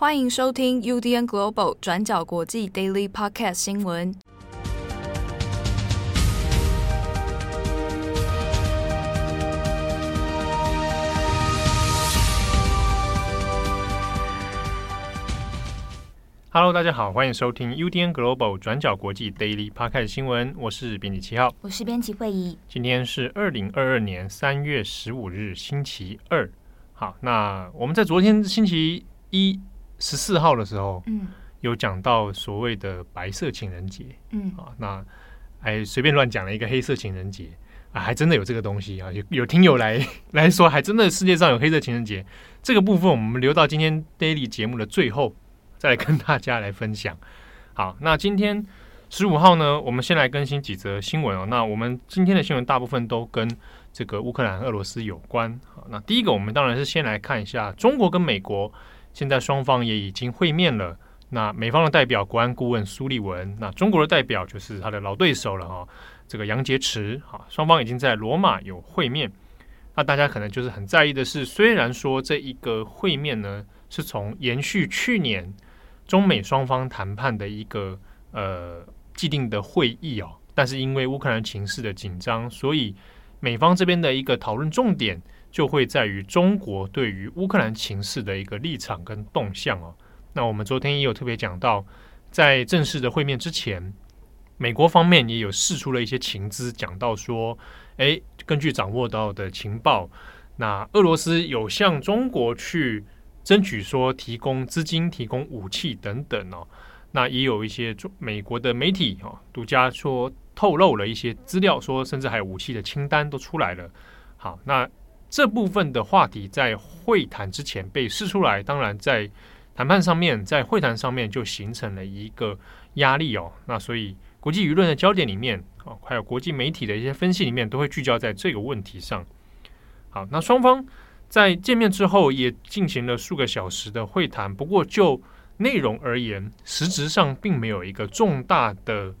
欢迎收听 UDN Global 转角国际 Daily Podcast 新闻。Hello，大家好，欢迎收听 UDN Global 转角国际 Daily Podcast 新闻。我是编辑七号，我是编辑会议。今天是二零二二年三月十五日，星期二。好，那我们在昨天星期一。十四号的时候，嗯，有讲到所谓的白色情人节，嗯啊，那还随便乱讲了一个黑色情人节啊，还真的有这个东西啊，有有听友来 来说，还真的世界上有黑色情人节。这个部分我们留到今天 daily 节目的最后再来跟大家来分享。好，那今天十五号呢，我们先来更新几则新闻哦。那我们今天的新闻大部分都跟这个乌克兰、俄罗斯有关。好，那第一个我们当然是先来看一下中国跟美国。现在双方也已经会面了。那美方的代表国安顾问苏利文，那中国的代表就是他的老对手了哈，这个杨洁篪哈，双方已经在罗马有会面。那大家可能就是很在意的是，虽然说这一个会面呢是从延续去年中美双方谈判的一个呃既定的会议哦，但是因为乌克兰情势的紧张，所以美方这边的一个讨论重点。就会在于中国对于乌克兰情势的一个立场跟动向哦。那我们昨天也有特别讲到，在正式的会面之前，美国方面也有释出了一些情资，讲到说，诶，根据掌握到的情报，那俄罗斯有向中国去争取说提供资金、提供武器等等哦。那也有一些中美国的媒体哦，独家说透露了一些资料，说甚至还有武器的清单都出来了。好，那。这部分的话题在会谈之前被释出来，当然在谈判上面，在会谈上面就形成了一个压力哦。那所以国际舆论的焦点里面，哦，还有国际媒体的一些分析里面，都会聚焦在这个问题上。好，那双方在见面之后也进行了数个小时的会谈，不过就内容而言，实质上并没有一个重大的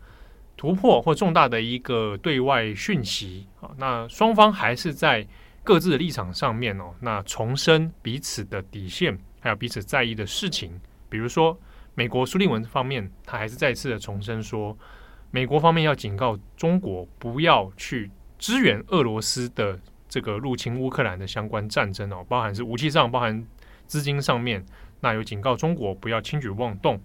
突破或重大的一个对外讯息。好，那双方还是在。各自的立场上面哦，那重申彼此的底线，还有彼此在意的事情。比如说，美国苏利文方面，他还是再次的重申说，美国方面要警告中国不要去支援俄罗斯的这个入侵乌克兰的相关战争哦，包含是武器上，包含资金上面，那有警告中国不要轻举妄动。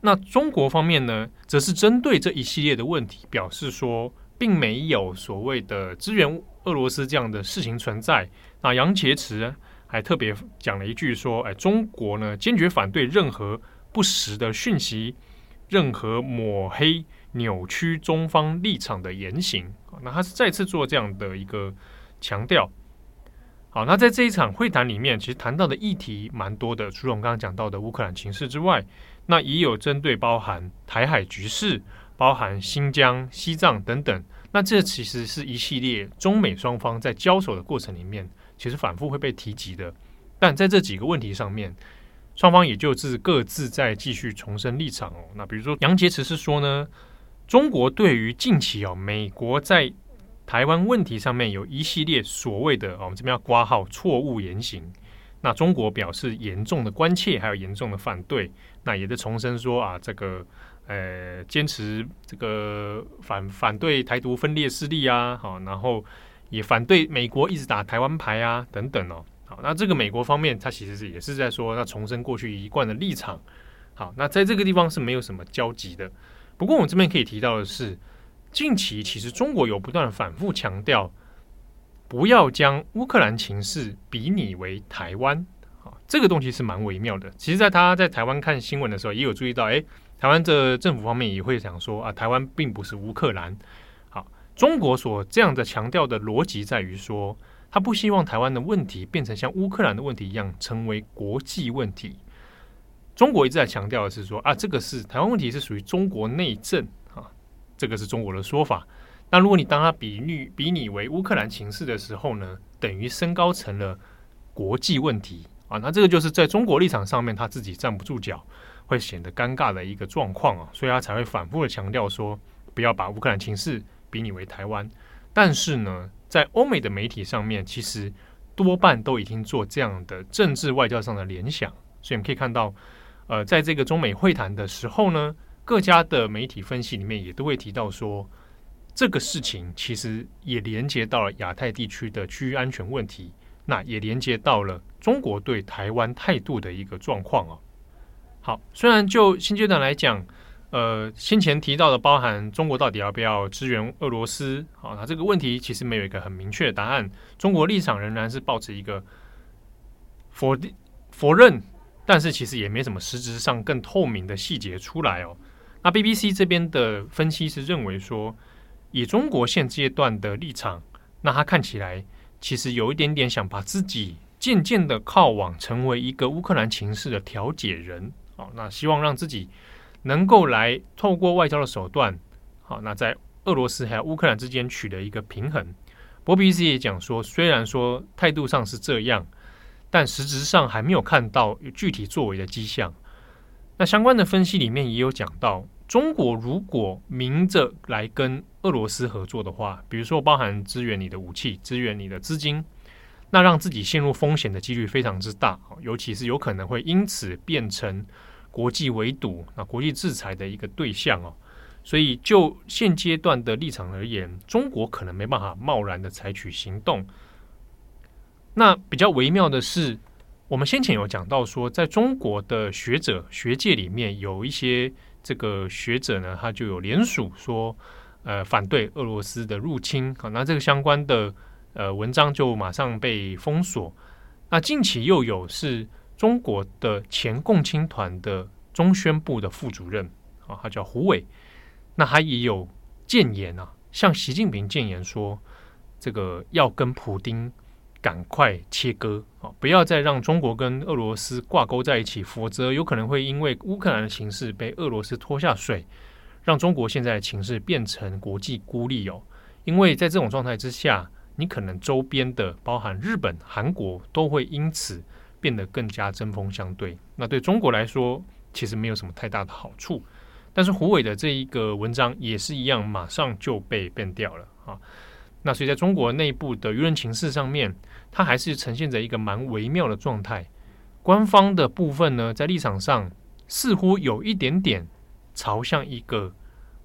那中国方面呢，则是针对这一系列的问题，表示说，并没有所谓的支援。俄罗斯这样的事情存在，那杨洁篪还特别讲了一句说：“哎，中国呢坚决反对任何不实的讯息，任何抹黑、扭曲中方立场的言行。”那他是再次做这样的一个强调。好，那在这一场会谈里面，其实谈到的议题蛮多的，除了我们刚刚讲到的乌克兰情势之外，那也有针对包含台海局势、包含新疆、西藏等等。那这其实是一系列中美双方在交手的过程里面，其实反复会被提及的。但在这几个问题上面，双方也就是各自在继续重申立场哦。那比如说杨洁篪是说呢，中国对于近期哦美国在台湾问题上面有一系列所谓的我们这边要挂号错误言行，那中国表示严重的关切，还有严重的反对。那也是重申说啊这个。呃，坚持这个反反对台独分裂势力啊，好，然后也反对美国一直打台湾牌啊，等等哦，好，那这个美国方面，他其实是也是在说，那重申过去一贯的立场，好，那在这个地方是没有什么交集的。不过我们这边可以提到的是，近期其实中国有不断反复强调，不要将乌克兰情势比拟为台湾，好，这个东西是蛮微妙的。其实，在他在台湾看新闻的时候，也有注意到，哎。台湾的政府方面也会想说啊，台湾并不是乌克兰。好，中国所这样的强调的逻辑在于说，他不希望台湾的问题变成像乌克兰的问题一样成为国际问题。中国一直在强调的是说啊，这个是台湾问题是属于中国内政啊，这个是中国的说法。那如果你当他比喻比拟为乌克兰情势的时候呢，等于升高成了国际问题啊，那这个就是在中国立场上面他自己站不住脚。会显得尴尬的一个状况啊，所以他才会反复的强调说，不要把乌克兰情势比拟为台湾。但是呢，在欧美的媒体上面，其实多半都已经做这样的政治外交上的联想所以我们可以看到，呃，在这个中美会谈的时候呢，各家的媒体分析里面也都会提到说，这个事情其实也连接到了亚太地区的区域安全问题，那也连接到了中国对台湾态度的一个状况哦。好，虽然就现阶段来讲，呃，先前提到的包含中国到底要不要支援俄罗斯，好，那这个问题其实没有一个很明确的答案，中国立场仍然是抱持一个否否认，但是其实也没什么实质上更透明的细节出来哦。那 BBC 这边的分析是认为说，以中国现阶段的立场，那他看起来其实有一点点想把自己渐渐的靠往成为一个乌克兰情势的调解人，好，那希望让自己能够来透过外交的手段，好，那在俄罗斯还有乌克兰之间取得一个平衡。不过 BBC 也讲说，虽然说态度上是这样，但实质上还没有看到有具体作为的迹象。那相关的分析里面也有讲到，中国如果明着来跟俄罗斯合作的话，比如说包含支援你的武器、支援你的资金，那让自己陷入风险的几率非常之大，尤其是有可能会因此变成国际围堵、那国际制裁的一个对象哦。所以就现阶段的立场而言，中国可能没办法贸然的采取行动。那比较微妙的是。我们先前有讲到说，在中国的学者学界里面，有一些这个学者呢，他就有联署说，呃，反对俄罗斯的入侵。好，那这个相关的呃文章就马上被封锁。那近期又有是中国的前共青团的中宣部的副主任啊，他叫胡伟，那他也有建言啊，向习近平建言说，这个要跟普丁。赶快切割啊！不要再让中国跟俄罗斯挂钩在一起，否则有可能会因为乌克兰的形势被俄罗斯拖下水，让中国现在的情势变成国际孤立哦。因为在这种状态之下，你可能周边的包含日本、韩国都会因此变得更加针锋相对。那对中国来说，其实没有什么太大的好处。但是胡伟的这一个文章也是一样，马上就被变掉了啊。那所以，在中国内部的舆论情势上面，它还是呈现着一个蛮微妙的状态。官方的部分呢，在立场上似乎有一点点朝向一个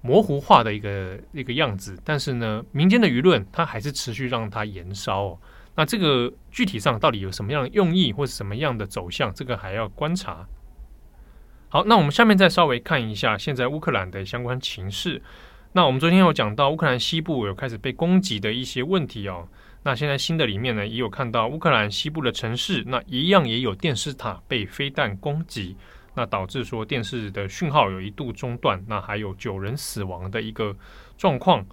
模糊化的一个一个样子，但是呢，民间的舆论它还是持续让它延烧哦。那这个具体上到底有什么样的用意，或是什么样的走向，这个还要观察。好，那我们下面再稍微看一下现在乌克兰的相关情势。那我们昨天有讲到乌克兰西部有开始被攻击的一些问题哦。那现在新的里面呢，也有看到乌克兰西部的城市，那一样也有电视塔被飞弹攻击，那导致说电视的讯号有一度中断，那还有九人死亡的一个状况。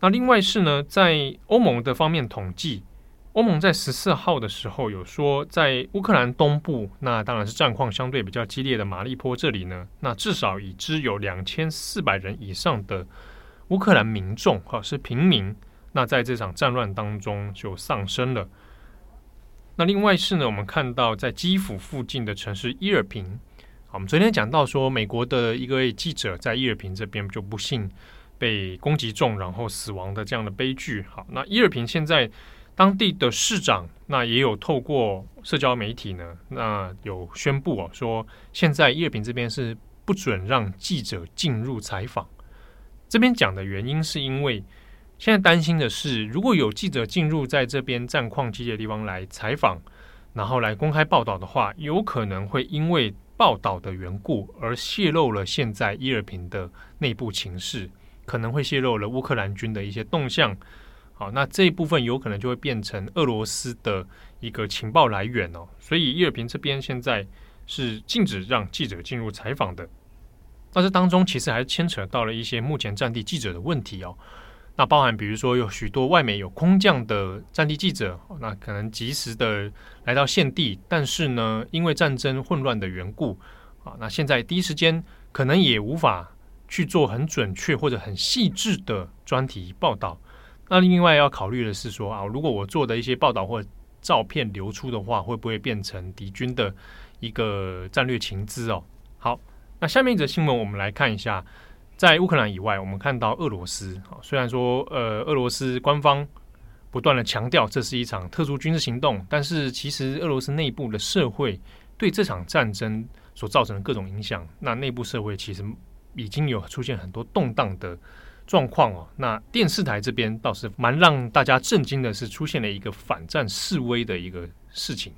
那另外是呢，在欧盟的方面统计。欧盟在十四号的时候有说，在乌克兰东部，那当然是战况相对比较激烈的马利坡这里呢，那至少已知有两千四百人以上的乌克兰民众，哈，是平民，那在这场战乱当中就丧生了。那另外是呢，我们看到在基辅附近的城市伊尔平，我们昨天讲到说，美国的一个记者在伊尔平这边就不幸被攻击中，然后死亡的这样的悲剧。好，那伊尔平现在。当地的市长那也有透过社交媒体呢，那有宣布哦，说现在伊尔平这边是不准让记者进入采访。这边讲的原因是因为现在担心的是，如果有记者进入在这边战况激烈的地方来采访，然后来公开报道的话，有可能会因为报道的缘故而泄露了现在伊尔平的内部情势，可能会泄露了乌克兰军的一些动向。好，那这一部分有可能就会变成俄罗斯的一个情报来源哦，所以伊尔平这边现在是禁止让记者进入采访的。那这当中其实还牵扯到了一些目前战地记者的问题哦。那包含比如说有许多外媒有空降的战地记者，那可能及时的来到现地，但是呢，因为战争混乱的缘故啊，那现在第一时间可能也无法去做很准确或者很细致的专题报道。那另外要考虑的是说啊，如果我做的一些报道或照片流出的话，会不会变成敌军的一个战略情资哦？好，那下面一则新闻我们来看一下，在乌克兰以外，我们看到俄罗斯啊，虽然说呃，俄罗斯官方不断的强调这是一场特殊军事行动，但是其实俄罗斯内部的社会对这场战争所造成的各种影响，那内部社会其实已经有出现很多动荡的状况哦。那电视台这边倒是蛮让大家震惊的是，出现了一个反战示威的一个事情。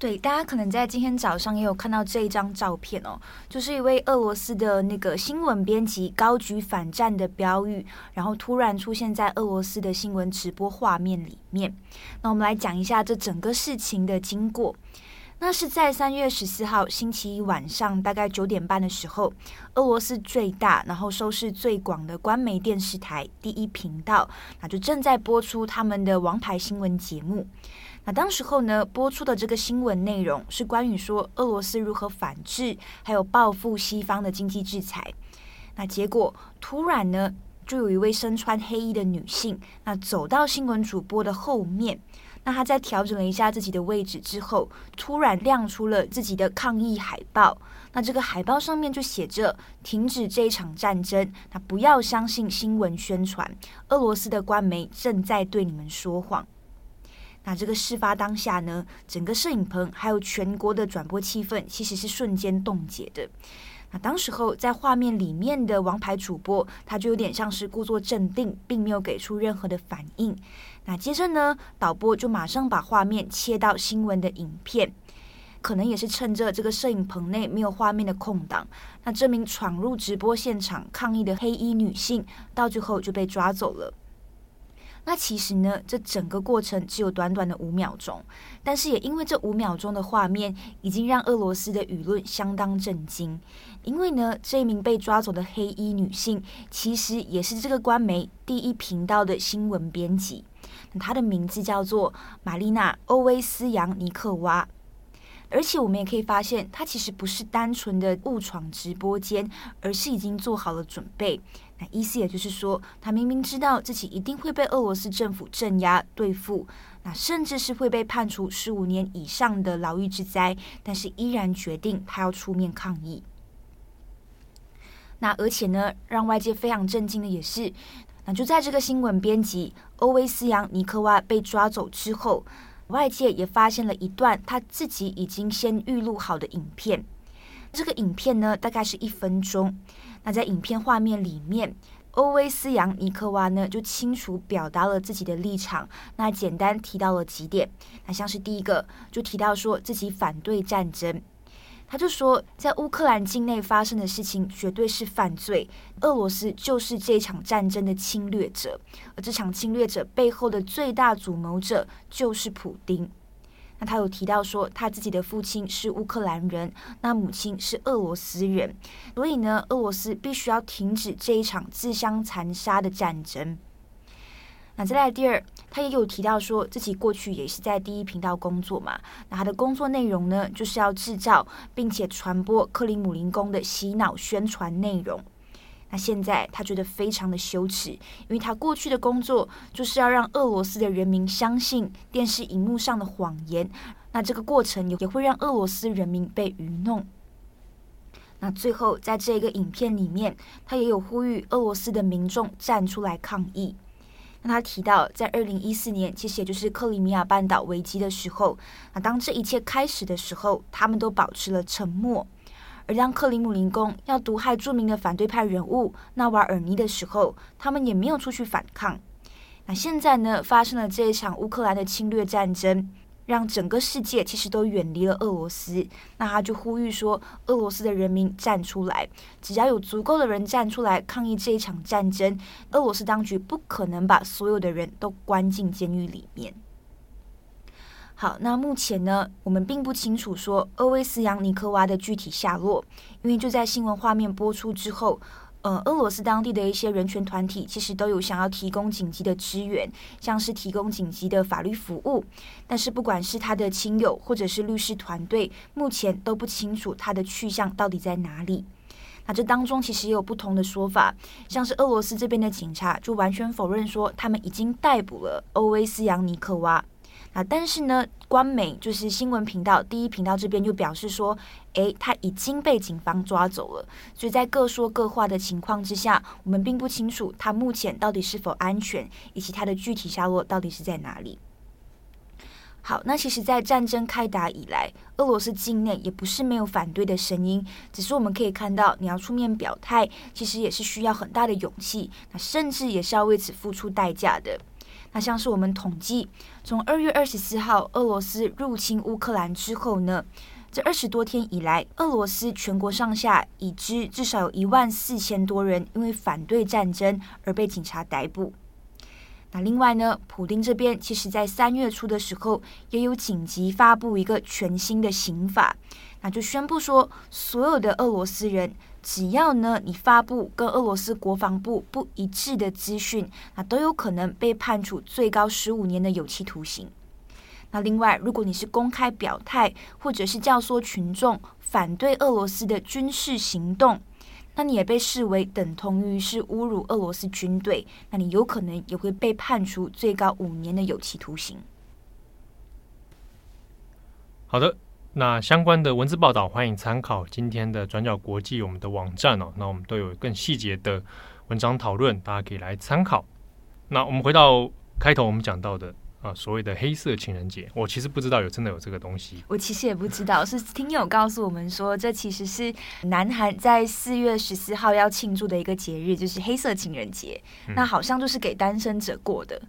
对，大家可能在今天早上也有看到这一张照片哦，就是一位俄罗斯的那个新闻编辑高举反战的标语，然后突然出现在俄罗斯的新闻直播画面里面。那我们来讲一下这整个事情的经过。那是在三月十四号星期一晚上，大概九点半的时候，俄罗斯最大然后收视最广的官媒电视台第一频道，那就正在播出他们的王牌新闻节目。那当时候呢，播出的这个新闻内容是关于说俄罗斯如何反制，还有报复西方的经济制裁。那结果突然呢，就有一位身穿黑衣的女性，那走到新闻主播的后面，那他在调整了一下自己的位置之后，突然亮出了自己的抗议海报。那这个海报上面就写着“停止这一场战争”，那不要相信新闻宣传，俄罗斯的官媒正在对你们说谎。那这个事发当下呢，整个摄影棚还有全国的转播气氛其实是瞬间冻结的。那当时候在画面里面的王牌主播，他就有点像是故作镇定，并没有给出任何的反应。那接着呢，导播就马上把画面切到新闻的影片，可能也是趁着这个摄影棚内没有画面的空档，那这名闯入直播现场抗议的黑衣女性，到最后就被抓走了。那其实呢，这整个过程只有短短的五秒钟，但是也因为这五秒钟的画面，已经让俄罗斯的舆论相当震惊。因为呢，这一名被抓走的黑衣女性，其实也是这个官媒第一频道的新闻编辑，她的名字叫做玛丽娜·欧维斯扬尼克娃。而且我们也可以发现，他其实不是单纯的误闯直播间，而是已经做好了准备。那意思也就是说，他明明知道自己一定会被俄罗斯政府镇压对付，那甚至是会被判处十五年以上的牢狱之灾，但是依然决定他要出面抗议。那而且呢，让外界非常震惊的也是，那就在这个新闻编辑欧维斯扬尼克娃被抓走之后，外界也发现了一段他自己已经先预录好的影片。这个影片呢，大概是一分钟。那在影片画面里面，欧维斯扬尼克娃呢就清楚表达了自己的立场。那简单提到了几点，那像是第一个就提到说自己反对战争，他就说在乌克兰境内发生的事情绝对是犯罪，俄罗斯就是这场战争的侵略者，而这场侵略者背后的最大主谋者就是普丁。那他有提到说，他自己的父亲是乌克兰人，那母亲是俄罗斯人，所以呢，俄罗斯必须要停止这一场自相残杀的战争。那再来第二，他也有提到说自己过去也是在第一频道工作嘛，那他的工作内容呢，就是要制造并且传播克里姆林宫的洗脑宣传内容。那现在他觉得非常的羞耻，因为他过去的工作就是要让俄罗斯的人民相信电视荧幕上的谎言，那这个过程也会让俄罗斯人民被愚弄。那最后在这个影片里面，他也有呼吁俄罗斯的民众站出来抗议。那他提到，在二零一四年，其实也就是克里米亚半岛危机的时候，那当这一切开始的时候，他们都保持了沉默。而当克里姆林宫要毒害著名的反对派人物纳瓦尔尼的时候，他们也没有出去反抗。那现在呢，发生了这一场乌克兰的侵略战争，让整个世界其实都远离了俄罗斯。那他就呼吁说，俄罗斯的人民站出来，只要有足够的人站出来抗议这一场战争，俄罗斯当局不可能把所有的人都关进监狱里面。好，那目前呢，我们并不清楚说欧维斯扬尼科娃的具体下落，因为就在新闻画面播出之后，呃，俄罗斯当地的一些人权团体其实都有想要提供紧急的支援，像是提供紧急的法律服务，但是不管是他的亲友或者是律师团队，目前都不清楚他的去向到底在哪里。那这当中其实也有不同的说法，像是俄罗斯这边的警察就完全否认说他们已经逮捕了欧维斯扬尼克娃。啊，但是呢，官媒就是新闻频道第一频道这边就表示说，诶，他已经被警方抓走了。所以在各说各话的情况之下，我们并不清楚他目前到底是否安全，以及他的具体下落到底是在哪里。好，那其实，在战争开打以来，俄罗斯境内也不是没有反对的声音，只是我们可以看到，你要出面表态，其实也是需要很大的勇气，那甚至也是要为此付出代价的。那像是我们统计，从二月二十四号俄罗斯入侵乌克兰之后呢，这二十多天以来，俄罗斯全国上下已知至少有一万四千多人因为反对战争而被警察逮捕。那另外呢，普丁这边其实在三月初的时候，也有紧急发布一个全新的刑法，那就宣布说，所有的俄罗斯人，只要呢你发布跟俄罗斯国防部不一致的资讯，那都有可能被判处最高十五年的有期徒刑。那另外，如果你是公开表态，或者是教唆群众反对俄罗斯的军事行动。那你也被视为等同于是侮辱俄罗斯军队，那你有可能也会被判处最高五年的有期徒刑。好的，那相关的文字报道欢迎参考今天的转角国际我们的网站哦。那我们都有更细节的文章讨论，大家可以来参考。那我们回到开头我们讲到的。啊，所谓的黑色情人节，我其实不知道有真的有这个东西。我其实也不知道，是听友告诉我们说，这其实是南韩在四月十四号要庆祝的一个节日，就是黑色情人节。嗯、那好像就是给单身者过的。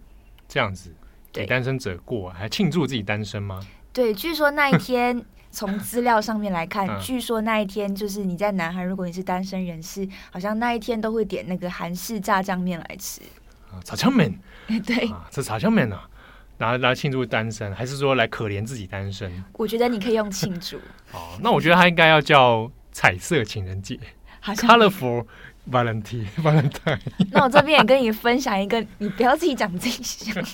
这样子，给单身者过，还庆祝自己单身吗？对，据说那一天从资料上面来看，据说那一天就是你在南韩，如果你是单身人士，好像那一天都会点那个韩式炸酱面来吃。啊，炸酱面。对，啊、这炸酱面啊。拿来庆祝单身，还是说来可怜自己单身？我觉得你可以用庆祝。哦，那我觉得他应该要叫彩色情人节，Colorful Valentine Valentine。那我这边也跟你分享一个，你不要自己讲自己想。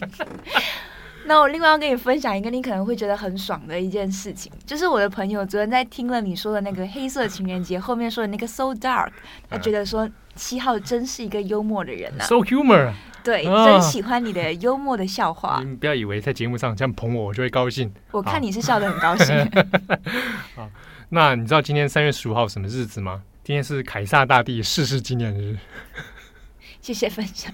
那我另外要跟你分享一个，你可能会觉得很爽的一件事情，就是我的朋友昨天在听了你说的那个黑色情人节后面说的那个 So Dark，他觉得说七号真是一个幽默的人呐、啊，So humor。对，真喜欢你的幽默的笑话。你不要以为在节目上这样捧我，我就会高兴。我看你是笑得很高兴。好，那你知道今天三月十五号什么日子吗？今天是凯撒大帝逝世纪念日。谢谢分享。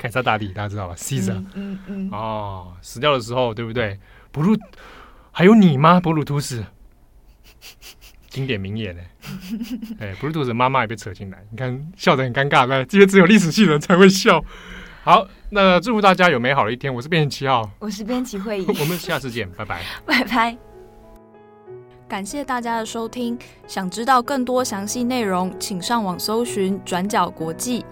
凯撒大帝大家知道吧？Caesar。嗯嗯。嗯哦，死掉的时候对不对？布鲁，还有你吗？布鲁图斯。经典名言呢？哎，布鲁图斯妈妈也被扯进来，你看笑得很尴尬，来，这些只有历史系人才会笑。好，那祝福大家有美好的一天。我是编辑七号，我是编辑慧仪，我们下次见，拜拜，拜拜。感谢大家的收听，想知道更多详细内容，请上网搜寻转角国际。